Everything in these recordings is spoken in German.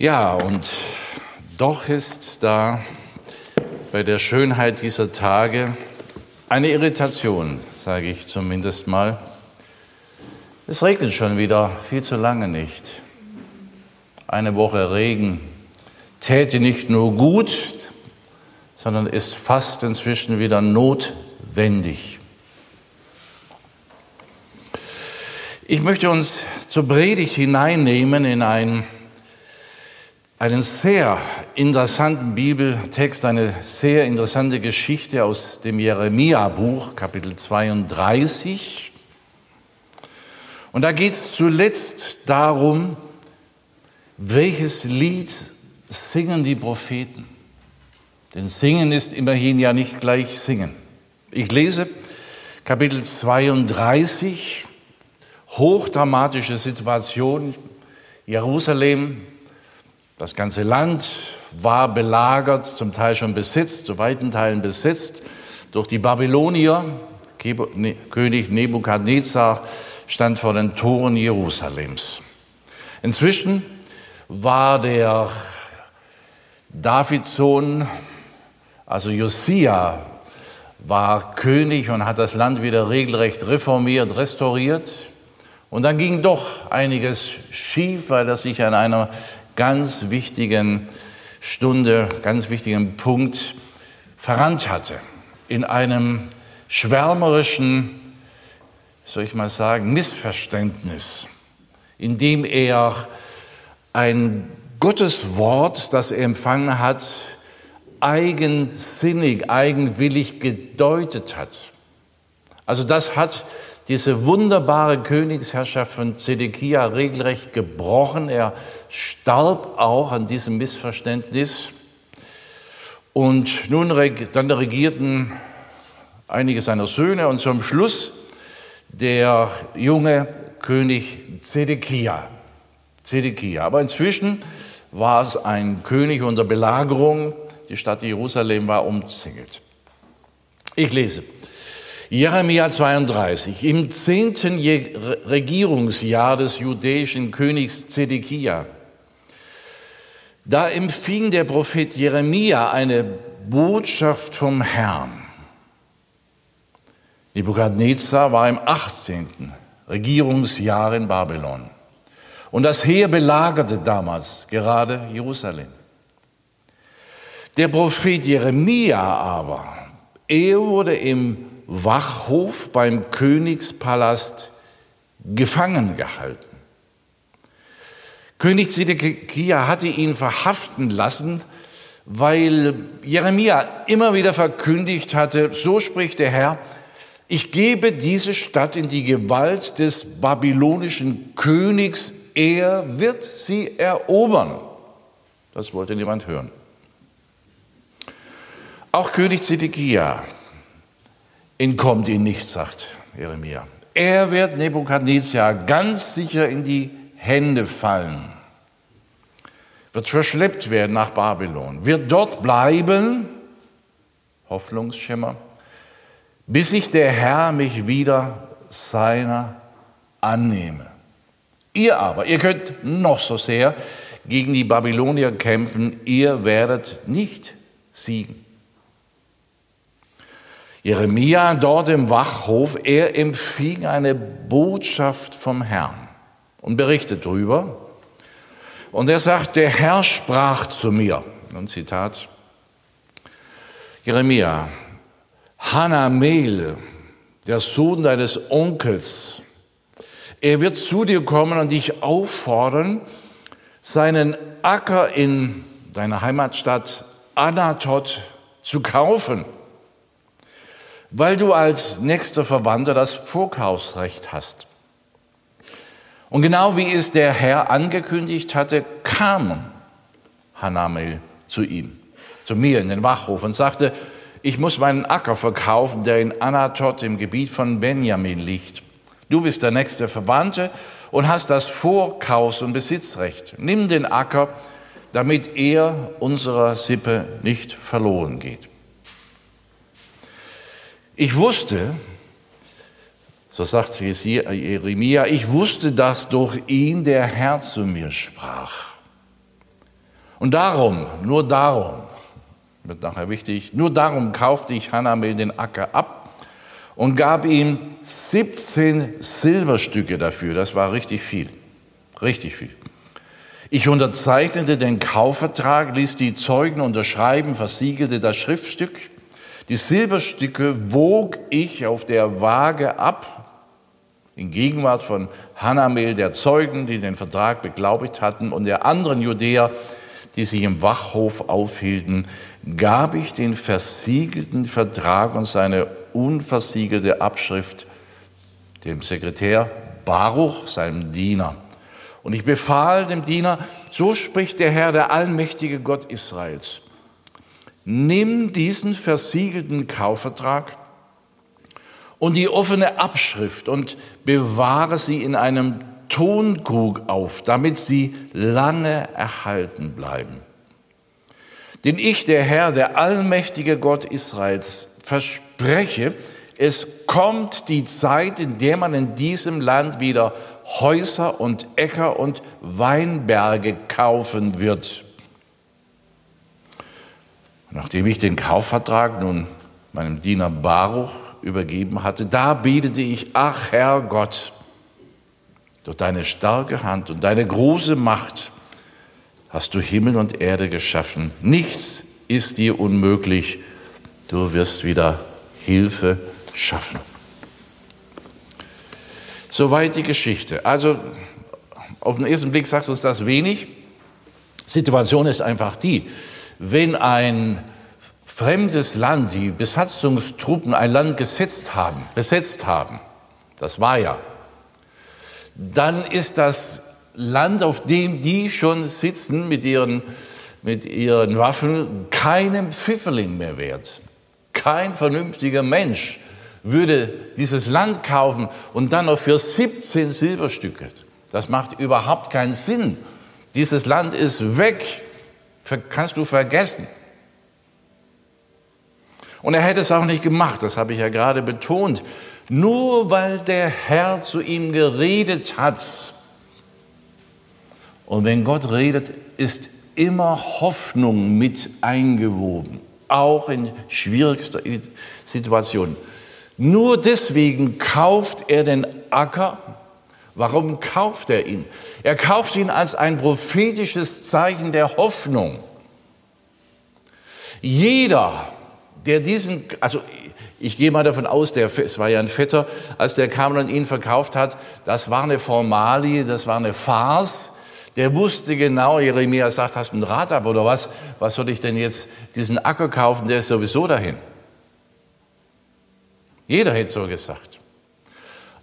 Ja, und doch ist da bei der Schönheit dieser Tage eine Irritation, sage ich zumindest mal. Es regnet schon wieder viel zu lange nicht. Eine Woche Regen täte nicht nur gut, sondern ist fast inzwischen wieder notwendig. Ich möchte uns zur Predigt hineinnehmen in ein einen sehr interessanten Bibeltext, eine sehr interessante Geschichte aus dem Jeremia-Buch, Kapitel 32. Und da geht es zuletzt darum, welches Lied singen die Propheten. Denn singen ist immerhin ja nicht gleich singen. Ich lese Kapitel 32, hochdramatische Situation, Jerusalem das ganze Land war belagert, zum Teil schon besetzt, zu weiten Teilen besetzt durch die Babylonier. Ne, König Nebukadnezar stand vor den Toren Jerusalems. Inzwischen war der Davidsohn, also Josia, war König und hat das Land wieder regelrecht reformiert, restauriert. Und dann ging doch einiges schief, weil er sich an einer ganz wichtigen Stunde, ganz wichtigen Punkt verrannt hatte. In einem schwärmerischen, soll ich mal sagen, Missverständnis, in dem er ein Gotteswort, das er empfangen hat, eigensinnig, eigenwillig gedeutet hat. Also das hat diese wunderbare Königsherrschaft von Zedekia regelrecht gebrochen. Er starb auch an diesem Missverständnis. Und nun dann regierten einige seiner Söhne und zum Schluss der junge König Zedekia. Zedekia. Aber inzwischen war es ein König unter Belagerung. Die Stadt Jerusalem war umzingelt. Ich lese. Jeremia 32. Im zehnten Regierungsjahr des judäischen Königs Zedekia, da empfing der Prophet Jeremia eine Botschaft vom Herrn. Nebukadnezar war im 18. Regierungsjahr in Babylon. Und das Heer belagerte damals gerade Jerusalem. Der Prophet Jeremia aber, er wurde im Wachhof beim Königspalast gefangen gehalten. König Zedekia hatte ihn verhaften lassen, weil Jeremia immer wieder verkündigt hatte, so spricht der Herr, ich gebe diese Stadt in die Gewalt des babylonischen Königs, er wird sie erobern. Das wollte niemand hören. Auch König Zedekia entkommt ihn nicht, sagt Jeremia. Er wird Nebukadnezar ganz sicher in die Hände fallen, wird verschleppt werden nach Babylon, wird dort bleiben, Hoffnungsschimmer, bis ich der Herr mich wieder seiner annehme. Ihr aber, ihr könnt noch so sehr gegen die Babylonier kämpfen, ihr werdet nicht siegen. Jeremia dort im Wachhof, er empfing eine Botschaft vom Herrn und berichtet darüber. Und er sagt, der Herr sprach zu mir, ein Zitat, Jeremia, Hanamel, der Sohn deines Onkels, er wird zu dir kommen und dich auffordern, seinen Acker in deiner Heimatstadt Anatot zu kaufen weil du als nächster Verwandter das Vorkaufsrecht hast. Und genau wie es der Herr angekündigt hatte, kam Hanamel zu ihm, zu mir in den Wachhof und sagte, ich muss meinen Acker verkaufen, der in Anatot im Gebiet von Benjamin liegt. Du bist der nächste Verwandte und hast das Vorkaufs- und Besitzrecht. Nimm den Acker, damit er unserer Sippe nicht verloren geht. Ich wusste, so sagt Jeremia, ich wusste, dass durch ihn der Herr zu mir sprach. Und darum, nur darum, wird nachher wichtig, nur darum kaufte ich Hanamel den Acker ab und gab ihm 17 Silberstücke dafür. Das war richtig viel, richtig viel. Ich unterzeichnete den Kaufvertrag, ließ die Zeugen unterschreiben, versiegelte das Schriftstück. Die Silberstücke wog ich auf der Waage ab, in Gegenwart von Hanamel, der Zeugen, die den Vertrag beglaubigt hatten, und der anderen Judäer, die sich im Wachhof aufhielten, gab ich den versiegelten Vertrag und seine unversiegelte Abschrift dem Sekretär Baruch, seinem Diener. Und ich befahl dem Diener, so spricht der Herr, der allmächtige Gott Israels, nimm diesen versiegelten Kaufvertrag und die offene Abschrift und bewahre sie in einem Tonkrug auf, damit sie lange erhalten bleiben. Denn ich, der Herr, der allmächtige Gott Israels, verspreche, es kommt die Zeit, in der man in diesem Land wieder Häuser und Äcker und Weinberge kaufen wird. Nachdem ich den Kaufvertrag nun meinem Diener Baruch übergeben hatte, da betete ich, ach Herr Gott, durch deine starke Hand und deine große Macht hast du Himmel und Erde geschaffen. Nichts ist dir unmöglich. Du wirst wieder Hilfe schaffen. Soweit die Geschichte. Also auf den ersten Blick sagt uns das wenig. Situation ist einfach die, wenn ein fremdes Land, die Besatzungstruppen ein Land gesetzt haben, besetzt haben, das war ja, dann ist das Land, auf dem die schon sitzen mit ihren, mit ihren Waffen, keinem Pfifferling mehr wert. Kein vernünftiger Mensch würde dieses Land kaufen und dann noch für 17 Silberstücke. Das macht überhaupt keinen Sinn. Dieses Land ist weg, kannst du vergessen. Und er hätte es auch nicht gemacht, das habe ich ja gerade betont. Nur weil der Herr zu ihm geredet hat. Und wenn Gott redet, ist immer Hoffnung mit eingewoben, auch in schwierigster Situation. Nur deswegen kauft er den Acker. Warum kauft er ihn? Er kauft ihn als ein prophetisches Zeichen der Hoffnung. Jeder, der diesen, also ich gehe mal davon aus, der, es war ja ein Vetter, als der kam und ihn verkauft hat, das war eine Formalie, das war eine Farce. Der wusste genau, Jeremia sagt, hast du ein Rad ab oder was? Was soll ich denn jetzt diesen Acker kaufen? Der ist sowieso dahin. Jeder hätte so gesagt.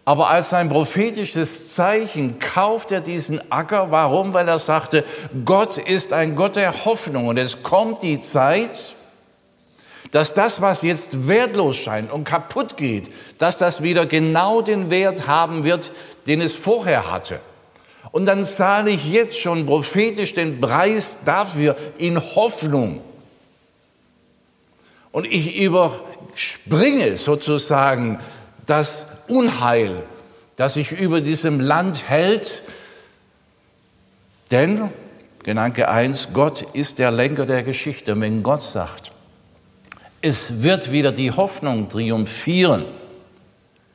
Aber als ein prophetisches Zeichen kauft er diesen Acker. Warum? Weil er sagte, Gott ist ein Gott der Hoffnung. Und es kommt die Zeit, dass das, was jetzt wertlos scheint und kaputt geht, dass das wieder genau den Wert haben wird, den es vorher hatte. Und dann zahle ich jetzt schon prophetisch den Preis dafür in Hoffnung. Und ich über, springe sozusagen das Unheil, das sich über diesem Land hält. Denn, Gedanke 1, Gott ist der Lenker der Geschichte. Und wenn Gott sagt, es wird wieder die Hoffnung triumphieren,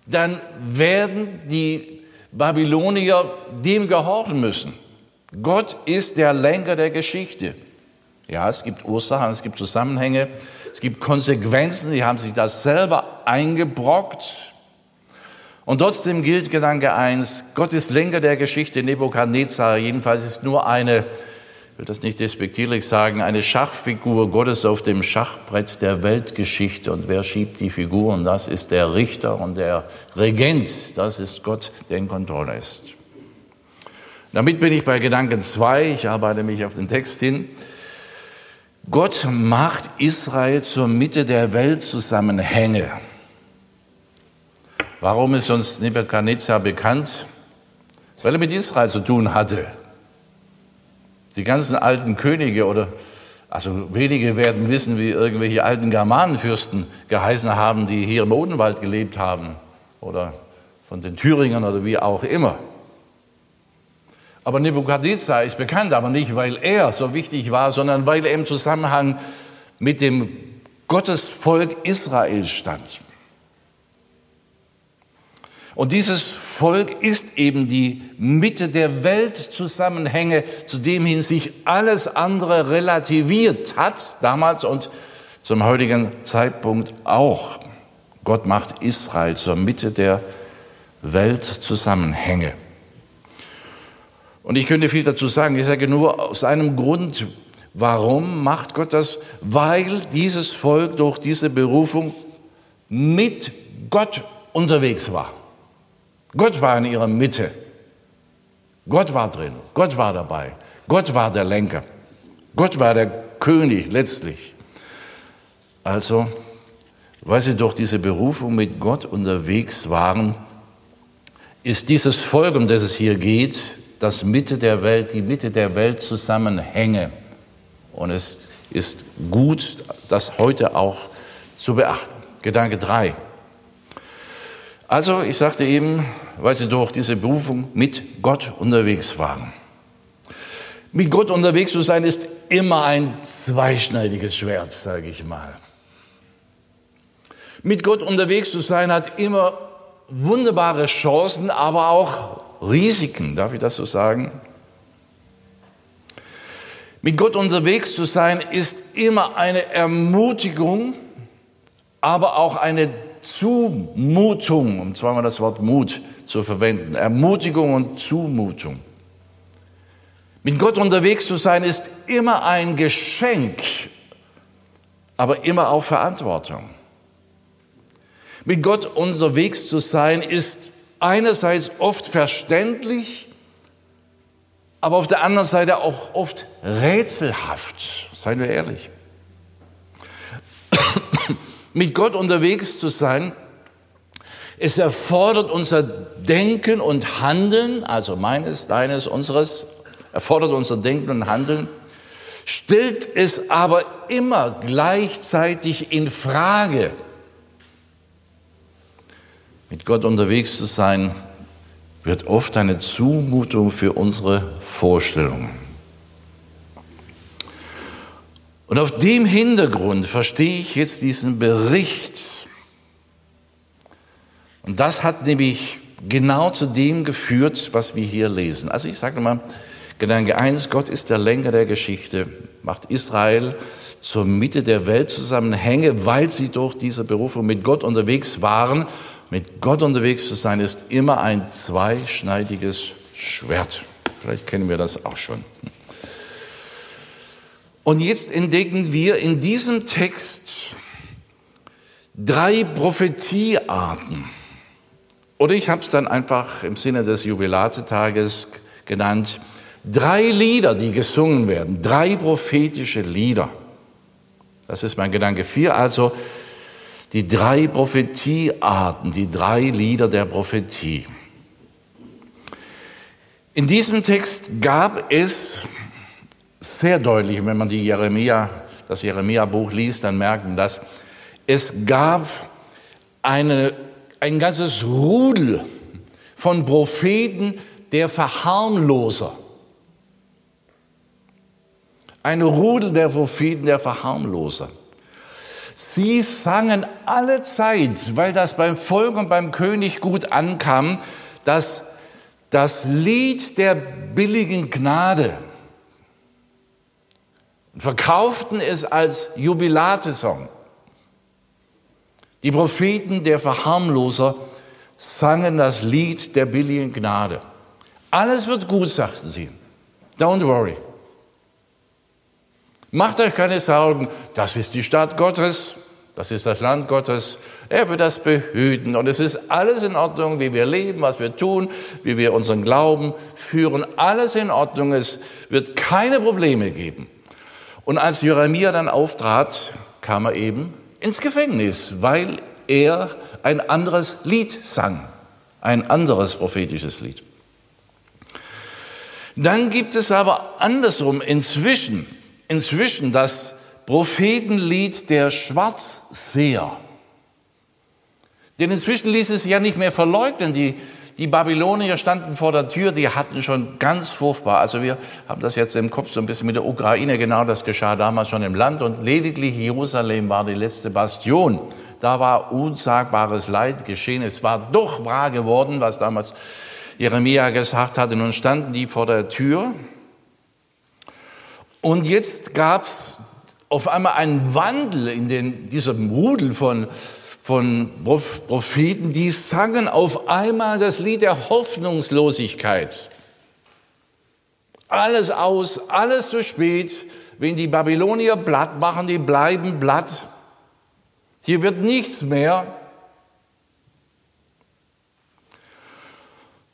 dann werden die Babylonier dem gehorchen müssen. Gott ist der Lenker der Geschichte. Ja, es gibt Ursachen, es gibt Zusammenhänge, es gibt Konsequenzen, die haben sich das selber eingebrockt. Und trotzdem gilt Gedanke eins: Gott ist Lenker der Geschichte. Nebukadnezar jedenfalls ist nur eine, ich will das nicht despektierlich sagen, eine Schachfigur Gottes auf dem Schachbrett der Weltgeschichte. Und wer schiebt die Figuren? Das ist der Richter und der Regent. Das ist Gott, der in Kontrolle ist. Damit bin ich bei Gedanken zwei. Ich arbeite mich auf den Text hin. Gott macht Israel zur Mitte der Weltzusammenhänge. Warum ist uns Nebuchadnezzar bekannt? Weil er mit Israel zu tun hatte. Die ganzen alten Könige oder also wenige werden wissen, wie irgendwelche alten Germanenfürsten geheißen haben, die hier im Odenwald gelebt haben oder von den Thüringern oder wie auch immer. Aber Nebukadnezar ist bekannt, aber nicht, weil er so wichtig war, sondern weil er im Zusammenhang mit dem Gottesvolk Israel stand. Und dieses Volk ist eben die Mitte der Weltzusammenhänge, zu dem hin sich alles andere relativiert hat, damals und zum heutigen Zeitpunkt auch. Gott macht Israel zur Mitte der Weltzusammenhänge. Und ich könnte viel dazu sagen. Ich sage nur aus einem Grund, warum macht Gott das? Weil dieses Volk durch diese Berufung mit Gott unterwegs war. Gott war in ihrer Mitte. Gott war drin. Gott war dabei. Gott war der Lenker. Gott war der König letztlich. Also, weil sie durch diese Berufung mit Gott unterwegs waren, ist dieses Volk, um das es hier geht, das Mitte der Welt, die Mitte der Welt zusammenhänge. Und es ist gut, das heute auch zu beachten. Gedanke drei. Also, ich sagte eben, weil sie durch diese Berufung mit Gott unterwegs waren. Mit Gott unterwegs zu sein ist immer ein zweischneidiges Schwert, sage ich mal. Mit Gott unterwegs zu sein hat immer wunderbare Chancen, aber auch Risiken, darf ich das so sagen? Mit Gott unterwegs zu sein ist immer eine Ermutigung, aber auch eine Zumutung, um zweimal das Wort Mut zu verwenden. Ermutigung und Zumutung. Mit Gott unterwegs zu sein ist immer ein Geschenk, aber immer auch Verantwortung. Mit Gott unterwegs zu sein ist einerseits oft verständlich, aber auf der anderen Seite auch oft rätselhaft, seien wir ehrlich. Mit Gott unterwegs zu sein, es erfordert unser Denken und Handeln, also meines, deines, unseres, erfordert unser Denken und Handeln, stellt es aber immer gleichzeitig in Frage. Mit Gott unterwegs zu sein, wird oft eine Zumutung für unsere Vorstellungen. Und auf dem Hintergrund verstehe ich jetzt diesen Bericht. Und das hat nämlich genau zu dem geführt, was wir hier lesen. Also ich sage mal, Gedanke eins: Gott ist der Lenker der Geschichte, macht Israel zur Mitte der Welt zusammenhänge, weil sie durch diese Berufung mit Gott unterwegs waren. Mit Gott unterwegs zu sein ist immer ein zweischneidiges Schwert. Vielleicht kennen wir das auch schon. Und jetzt entdecken wir in diesem Text drei Prophetiearten. Oder ich habe es dann einfach im Sinne des Jubilatetages genannt, drei Lieder, die gesungen werden, drei prophetische Lieder. Das ist mein Gedanke vier, also die drei Prophetiearten, die drei Lieder der Prophetie. In diesem Text gab es sehr deutlich, wenn man die Jeremia, das Jeremia-Buch liest, dann merken das. Es gab eine, ein ganzes Rudel von Propheten der Verharmloser. Eine Rudel der Propheten der Verharmloser. Sie sangen alle Zeit, weil das beim Volk und beim König gut ankam, dass das Lied der billigen Gnade und verkauften es als Jubilatesong. Die Propheten der Verharmloser sangen das Lied der billigen Gnade. Alles wird gut, sagten sie. Don't worry. Macht euch keine Sorgen, das ist die Stadt Gottes, das ist das Land Gottes. Er wird das behüten und es ist alles in Ordnung, wie wir leben, was wir tun, wie wir unseren Glauben führen. Alles in Ordnung, es wird keine Probleme geben. Und als Jeremia dann auftrat, kam er eben ins Gefängnis, weil er ein anderes Lied sang, ein anderes prophetisches Lied. Dann gibt es aber andersrum inzwischen, inzwischen das Prophetenlied der Schwarzseher. Denn inzwischen ließ es ja nicht mehr verleugnen. Die, die Babylonier standen vor der Tür, die hatten schon ganz furchtbar. Also wir haben das jetzt im Kopf so ein bisschen mit der Ukraine, genau das geschah damals schon im Land und lediglich Jerusalem war die letzte Bastion. Da war unsagbares Leid geschehen. Es war doch wahr geworden, was damals Jeremia gesagt hatte. Nun standen die vor der Tür. Und jetzt gab es auf einmal einen Wandel in den, diesem Rudel von, von Propheten, die sangen auf einmal das Lied der Hoffnungslosigkeit. Alles aus, alles zu spät. Wenn die Babylonier blatt machen, die bleiben blatt. Hier wird nichts mehr.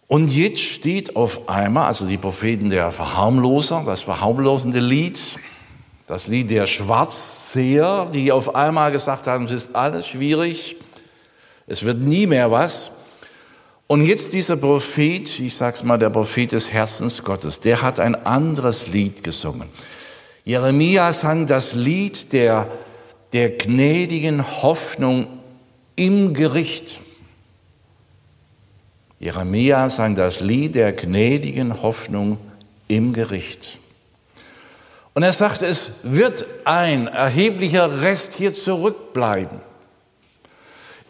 Und jetzt steht auf einmal, also die Propheten der Verharmloser, das verharmlosende Lied, das Lied der Schwarzseher, die auf einmal gesagt haben, es ist alles schwierig, es wird nie mehr was. Und jetzt dieser Prophet, ich sag's mal, der Prophet des Herzens Gottes, der hat ein anderes Lied gesungen. Jeremia sang das Lied der, der gnädigen Hoffnung im Gericht. Jeremia sang das Lied der gnädigen Hoffnung im Gericht. Und er sagte, es wird ein erheblicher Rest hier zurückbleiben.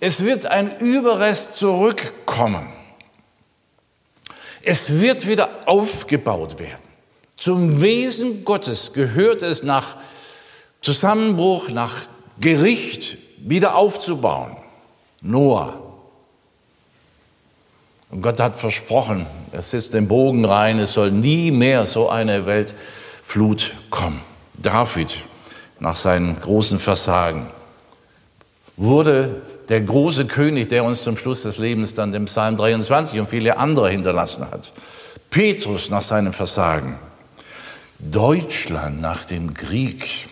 Es wird ein Überrest zurückkommen. Es wird wieder aufgebaut werden. Zum Wesen Gottes gehört es nach Zusammenbruch, nach Gericht wieder aufzubauen. Noah, und Gott hat versprochen, es ist den Bogen rein, es soll nie mehr so eine Weltflut kommen. David, nach seinen großen Versagen, wurde der große König, der uns zum Schluss des Lebens dann den Psalm 23 und viele andere hinterlassen hat. Petrus nach seinem Versagen. Deutschland nach dem Krieg,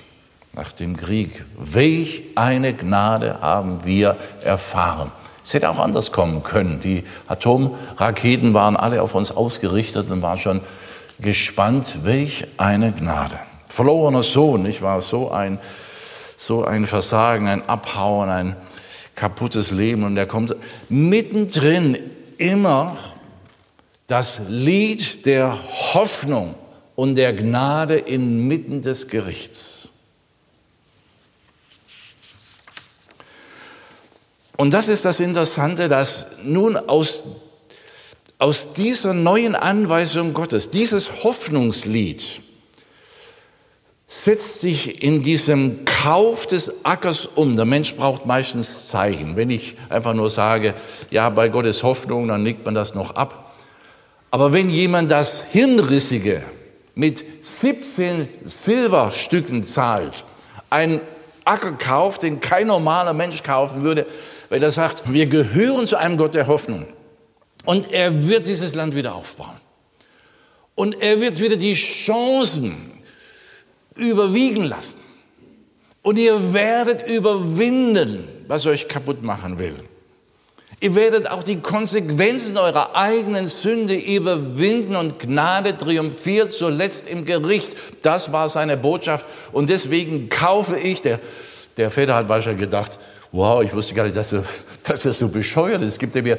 nach dem Krieg. Welch eine Gnade haben wir erfahren. Es hätte auch anders kommen können. Die Atomraketen waren alle auf uns ausgerichtet und waren schon gespannt, welch eine Gnade. Verlorener Sohn, ich war so ein, so ein Versagen, ein Abhauen, ein kaputtes Leben und er kommt mittendrin immer das Lied der Hoffnung und der Gnade inmitten des Gerichts. Und das ist das Interessante, dass nun aus, aus dieser neuen Anweisung Gottes, dieses Hoffnungslied, setzt sich in diesem Kauf des Ackers um. Der Mensch braucht meistens Zeichen. Wenn ich einfach nur sage, ja, bei Gott ist Hoffnung, dann legt man das noch ab. Aber wenn jemand das Hirnrissige mit 17 Silberstücken zahlt, einen Acker kauft, den kein normaler Mensch kaufen würde, weil er sagt, wir gehören zu einem Gott der Hoffnung. Und er wird dieses Land wieder aufbauen. Und er wird wieder die Chancen überwiegen lassen. Und ihr werdet überwinden, was euch kaputt machen will. Ihr werdet auch die Konsequenzen eurer eigenen Sünde überwinden und Gnade triumphiert zuletzt im Gericht. Das war seine Botschaft. Und deswegen kaufe ich, der, der Väter hat wahrscheinlich gedacht, wow, ich wusste gar nicht, dass, du, dass das so bescheuert ist. Gibt ja mir,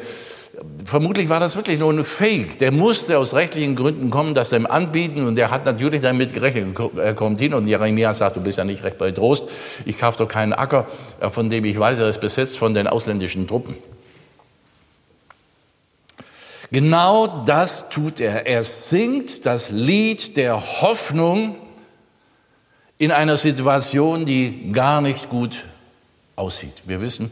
vermutlich war das wirklich nur ein Fake. Der musste aus rechtlichen Gründen kommen, das dem anbieten und der hat natürlich damit gerechnet. Er kommt hin und Jeremia sagt, du bist ja nicht recht bei Trost. Ich kaufe doch keinen Acker, äh, von dem ich weiß, er ist besetzt von den ausländischen Truppen. Genau das tut er. Er singt das Lied der Hoffnung in einer Situation, die gar nicht gut aussieht. Wir wissen,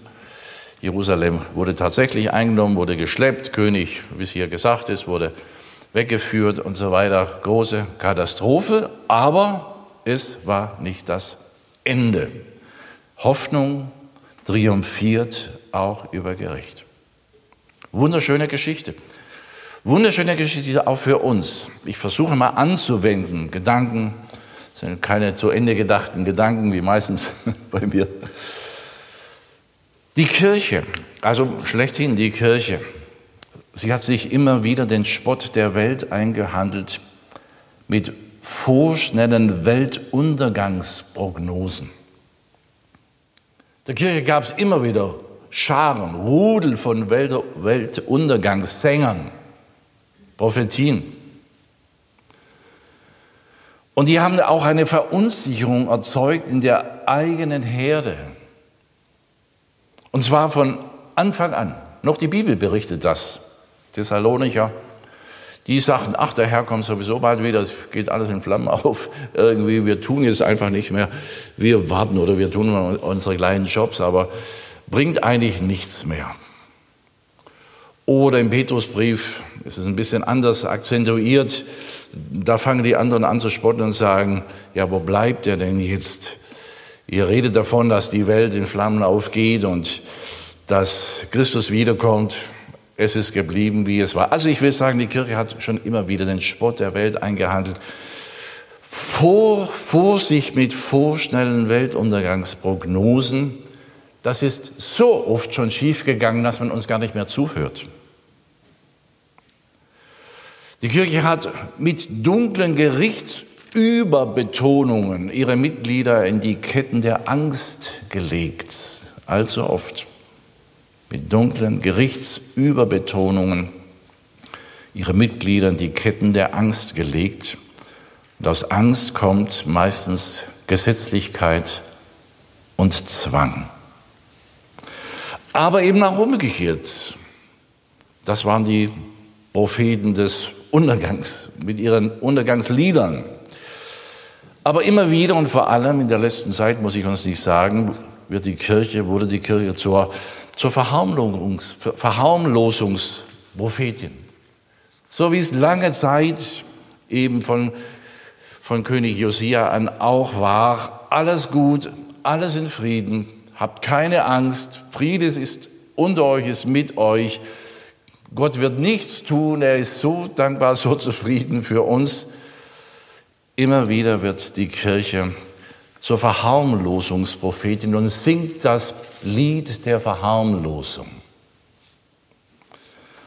Jerusalem wurde tatsächlich eingenommen, wurde geschleppt, König, wie es hier gesagt ist, wurde weggeführt und so weiter. Große Katastrophe, aber es war nicht das Ende. Hoffnung triumphiert auch über Gericht. Wunderschöne Geschichte. Wunderschöne Geschichte auch für uns. Ich versuche mal anzuwenden, Gedanken sind keine zu Ende gedachten Gedanken, wie meistens bei mir. Die Kirche, also schlechthin die Kirche, sie hat sich immer wieder den Spott der Welt eingehandelt mit vorschnellen Weltuntergangsprognosen. Der Kirche gab es immer wieder Scharen, Rudel von Weltuntergangssängern, Prophetien. Und die haben auch eine Verunsicherung erzeugt in der eigenen Herde. Und zwar von Anfang an. Noch die Bibel berichtet das. Thessalonicher. Die sagten, ach, der Herr kommt sowieso bald wieder, es geht alles in Flammen auf. Irgendwie, wir tun jetzt einfach nicht mehr. Wir warten oder wir tun unsere kleinen Jobs, aber bringt eigentlich nichts mehr. Oder im Petrusbrief ist es ein bisschen anders akzentuiert. Da fangen die anderen an zu spotten und sagen, ja, wo bleibt er denn jetzt? Ihr redet davon, dass die Welt in Flammen aufgeht und dass Christus wiederkommt. Es ist geblieben, wie es war. Also ich will sagen, die Kirche hat schon immer wieder den Spott der Welt eingehandelt. Vor, Vorsicht mit vorschnellen Weltuntergangsprognosen das ist so oft schon schiefgegangen, dass man uns gar nicht mehr zuhört. Die Kirche hat mit dunklen Gerichtsüberbetonungen ihre Mitglieder in die Ketten der Angst gelegt. Allzu oft. Mit dunklen Gerichtsüberbetonungen ihre Mitglieder in die Ketten der Angst gelegt. Und aus Angst kommt meistens Gesetzlichkeit und Zwang aber eben auch umgekehrt. Das waren die Propheten des Untergangs mit ihren Untergangsliedern. Aber immer wieder und vor allem in der letzten Zeit, muss ich uns nicht sagen, wird die Kirche, wurde die Kirche zur, zur Verharmlosungs, Verharmlosungsprophetin. So wie es lange Zeit eben von, von König Josia an auch war, alles gut, alles in Frieden, Habt keine Angst, Friede ist unter euch, ist mit euch. Gott wird nichts tun, er ist so dankbar, so zufrieden für uns. Immer wieder wird die Kirche zur Verharmlosungsprophetin und singt das Lied der Verharmlosung.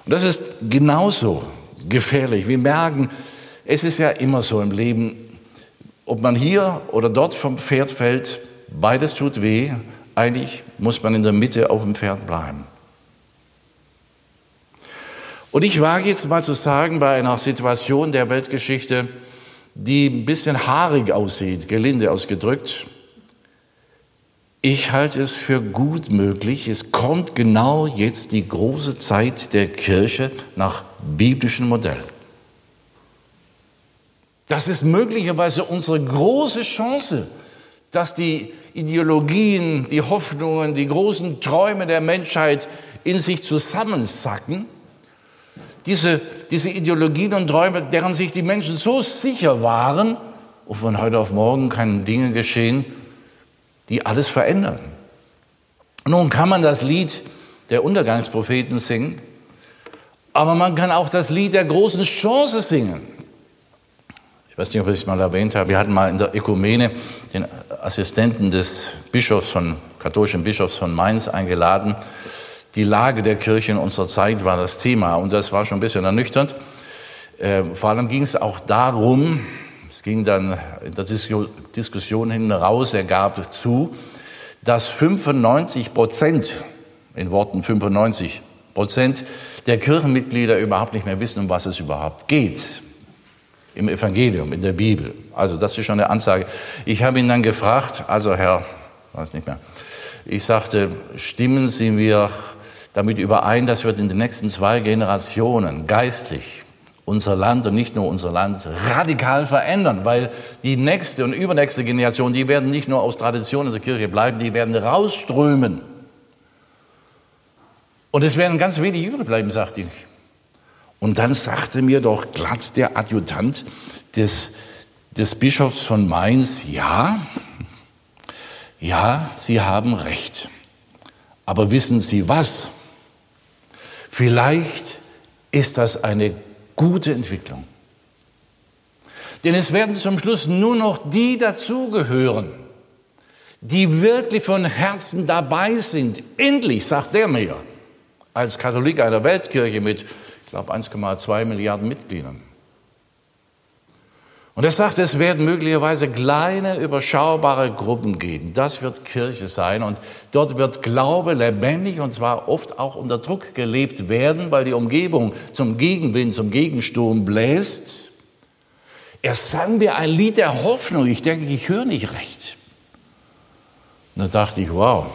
Und das ist genauso gefährlich. Wir merken, es ist ja immer so im Leben, ob man hier oder dort vom Pferd fällt, beides tut weh, eigentlich muss man in der Mitte auf dem Pferd bleiben. Und ich wage jetzt mal zu sagen, bei einer Situation der Weltgeschichte, die ein bisschen haarig aussieht, gelinde ausgedrückt, ich halte es für gut möglich, es kommt genau jetzt die große Zeit der Kirche nach biblischem Modell. Das ist möglicherweise unsere große Chance, dass die Ideologien, die Hoffnungen, die großen Träume der Menschheit in sich zusammensacken. Diese, diese Ideologien und Träume, deren sich die Menschen so sicher waren, und von heute auf morgen können Dinge geschehen, die alles verändern. Nun kann man das Lied der Untergangspropheten singen, aber man kann auch das Lied der großen Chance singen. Ich weiß nicht, ob ich es mal erwähnt habe. Wir hatten mal in der Ökumene den Assistenten des Bischofs von, katholischen Bischofs von Mainz eingeladen. Die Lage der Kirche in unserer Zeit war das Thema und das war schon ein bisschen ernüchternd. Äh, vor allem ging es auch darum, es ging dann in der Diskussion hinten raus, er gab zu, dass 95 Prozent, in Worten 95 Prozent der Kirchenmitglieder überhaupt nicht mehr wissen, um was es überhaupt geht im Evangelium, in der Bibel. Also das ist schon eine Ansage. Ich habe ihn dann gefragt, also Herr, weiß nicht mehr, ich sagte, stimmen Sie mir damit überein, dass wir in den nächsten zwei Generationen geistlich unser Land und nicht nur unser Land radikal verändern, weil die nächste und übernächste Generation, die werden nicht nur aus Traditionen der Kirche bleiben, die werden rausströmen. Und es werden ganz wenig übrig bleiben, sagte ich. Und dann sagte mir doch glatt der Adjutant des, des Bischofs von Mainz, ja, ja, Sie haben recht. Aber wissen Sie was? Vielleicht ist das eine gute Entwicklung. Denn es werden zum Schluss nur noch die dazugehören, die wirklich von Herzen dabei sind. Endlich, sagt der mir, als Katholik einer Weltkirche mit, ich glaube, 1,2 Milliarden Mitgliedern. Und er sagt, es werden möglicherweise kleine, überschaubare Gruppen geben. Das wird Kirche sein. Und dort wird Glaube lebendig und zwar oft auch unter Druck gelebt werden, weil die Umgebung zum Gegenwind, zum Gegensturm bläst. Er sang mir ein Lied der Hoffnung. Ich denke, ich höre nicht recht. Und da dachte ich, wow,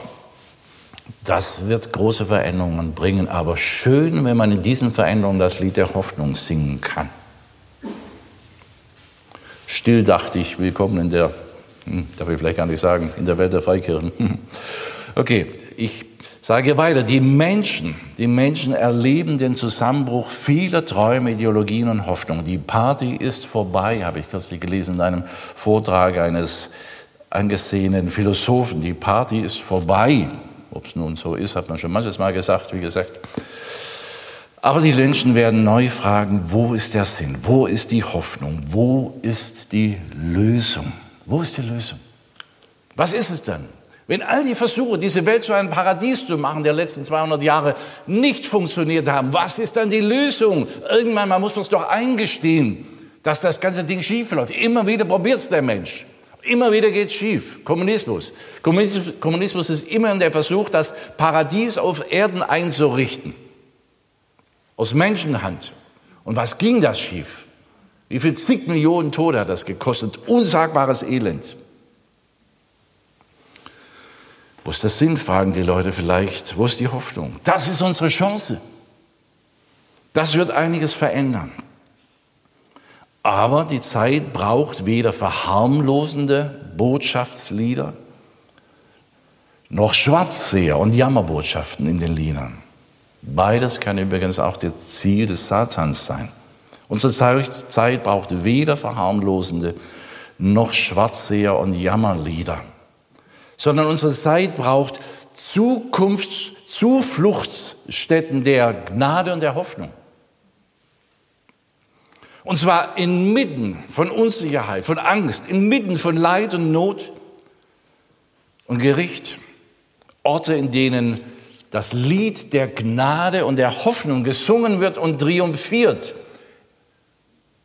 das wird große Veränderungen bringen. Aber schön, wenn man in diesen Veränderungen das Lied der Hoffnung singen kann. Still dachte willkommen in der, hm, darf ich vielleicht gar nicht sagen, in der Welt der Freikirchen. Okay, ich sage weiter, die Menschen, die Menschen erleben den Zusammenbruch vieler Träume, Ideologien und Hoffnungen. Die Party ist vorbei, habe ich kürzlich gelesen in einem Vortrag eines angesehenen Philosophen. Die Party ist vorbei. Ob es nun so ist, hat man schon manches Mal gesagt, wie gesagt. Aber die Menschen werden neu fragen, wo ist der Sinn? Wo ist die Hoffnung? Wo ist die Lösung? Wo ist die Lösung? Was ist es denn? Wenn all die Versuche, diese Welt zu einem Paradies zu machen, der letzten 200 Jahre nicht funktioniert haben, was ist dann die Lösung? Irgendwann mal muss man es doch eingestehen, dass das ganze Ding schief läuft. Immer wieder probiert es der Mensch. Immer wieder geht es schief. Kommunismus. Kommunismus ist immer der Versuch, das Paradies auf Erden einzurichten aus Menschenhand. Und was ging das schief? Wie viel zig Millionen Tote hat das gekostet? Unsagbares Elend. Wo ist der Sinn, fragen die Leute vielleicht. Wo ist die Hoffnung? Das ist unsere Chance. Das wird einiges verändern. Aber die Zeit braucht weder verharmlosende Botschaftslieder noch Schwarzseher und Jammerbotschaften in den Liedern. Beides kann übrigens auch das Ziel des Satans sein. Unsere Zeit braucht weder verharmlosende noch Schwarzseher und Jammerlieder, sondern unsere Zeit braucht Zukunftszufluchtsstätten der Gnade und der Hoffnung. Und zwar inmitten von Unsicherheit, von Angst, inmitten von Leid und Not und Gericht. Orte, in denen das Lied der Gnade und der Hoffnung gesungen wird und triumphiert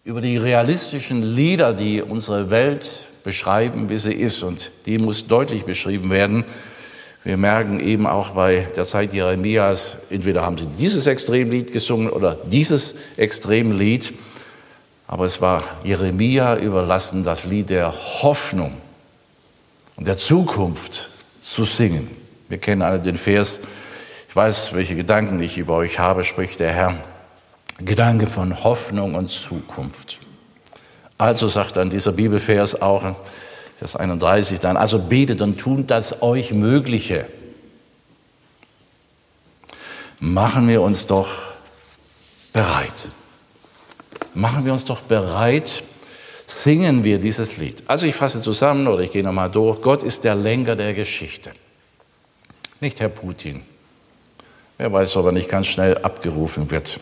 über die realistischen Lieder, die unsere Welt beschreiben, wie sie ist. Und die muss deutlich beschrieben werden. Wir merken eben auch bei der Zeit Jeremias, entweder haben sie dieses Extremlied gesungen oder dieses Extremlied, aber es war Jeremia überlassen, das Lied der Hoffnung und der Zukunft zu singen. Wir kennen alle den Vers, ich weiß, welche Gedanken ich über euch habe, spricht der Herr. Gedanke von Hoffnung und Zukunft. Also sagt dann dieser Bibelvers auch, Vers 31 dann, also betet und tut das euch Mögliche. Machen wir uns doch bereit. Machen wir uns doch bereit, singen wir dieses Lied. Also ich fasse zusammen oder ich gehe nochmal durch. Gott ist der Lenker der Geschichte, nicht Herr Putin. Wer weiß, ob er nicht ganz schnell abgerufen wird.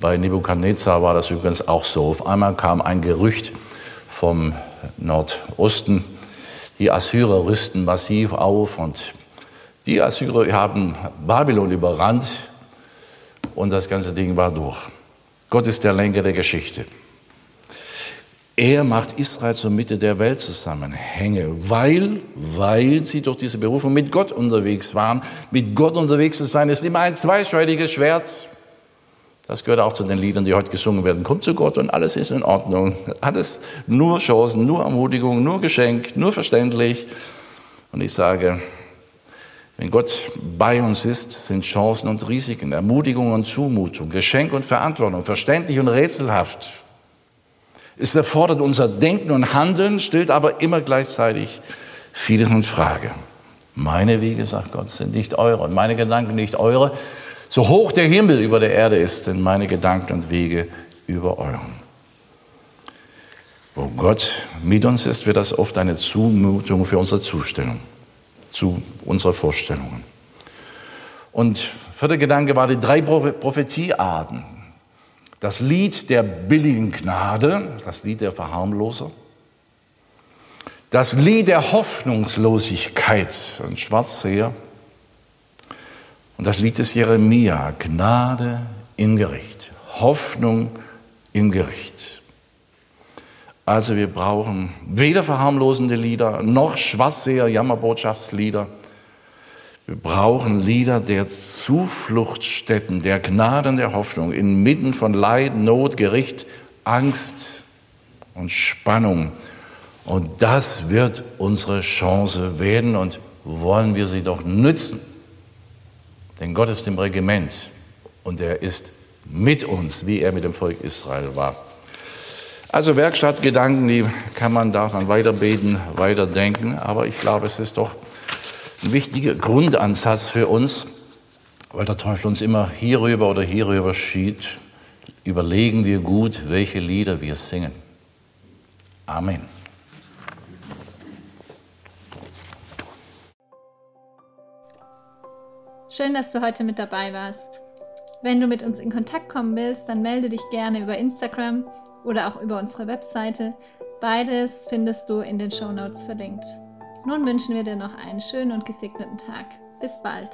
Bei Nebukadnezar war das übrigens auch so. Auf einmal kam ein Gerücht vom Nordosten, die Assyrer rüsten massiv auf und die Assyrer haben Babylon überrannt und das ganze Ding war durch. Gott ist der Lenker der Geschichte. Er macht Israel zur Mitte der Welt zusammenhänge, weil, weil sie durch diese Berufung mit Gott unterwegs waren. Mit Gott unterwegs zu sein ist immer ein zweischneidiges Schwert. Das gehört auch zu den Liedern, die heute gesungen werden. Kommt zu Gott und alles ist in Ordnung. Alles nur Chancen, nur Ermutigung, nur Geschenk, nur verständlich. Und ich sage, wenn Gott bei uns ist, sind Chancen und Risiken, Ermutigung und Zumutung, Geschenk und Verantwortung, verständlich und rätselhaft, es erfordert unser Denken und Handeln, stellt aber immer gleichzeitig vieles in Frage. Meine Wege, sagt Gott, sind nicht eure und meine Gedanken nicht eure. So hoch der Himmel über der Erde ist, sind meine Gedanken und Wege über euren. Wo Gott mit uns ist, wird das oft eine Zumutung für unsere Zustellung, zu unserer Vorstellungen. Und vierter Gedanke war die drei Prophetiearten. Das Lied der billigen Gnade, das Lied der Verharmloser. Das Lied der Hoffnungslosigkeit, ein Schwarzseher. Und das Lied des Jeremia, Gnade im Gericht, Hoffnung im Gericht. Also wir brauchen weder verharmlosende Lieder noch Schwarzseher, Jammerbotschaftslieder. Wir brauchen Lieder der Zufluchtsstätten, der Gnaden der Hoffnung, inmitten von Leid, Not, Gericht, Angst und Spannung. Und das wird unsere Chance werden und wollen wir sie doch nützen. Denn Gott ist im Regiment und er ist mit uns, wie er mit dem Volk Israel war. Also Werkstattgedanken, die kann man daran weiterbeten, weiterdenken, aber ich glaube, es ist doch ein wichtiger Grundansatz für uns, weil der Teufel uns immer hierüber oder hierüber schiebt. Überlegen wir gut, welche Lieder wir singen. Amen. Schön, dass du heute mit dabei warst. Wenn du mit uns in Kontakt kommen willst, dann melde dich gerne über Instagram oder auch über unsere Webseite. Beides findest du in den Show Notes verlinkt. Nun wünschen wir dir noch einen schönen und gesegneten Tag. Bis bald.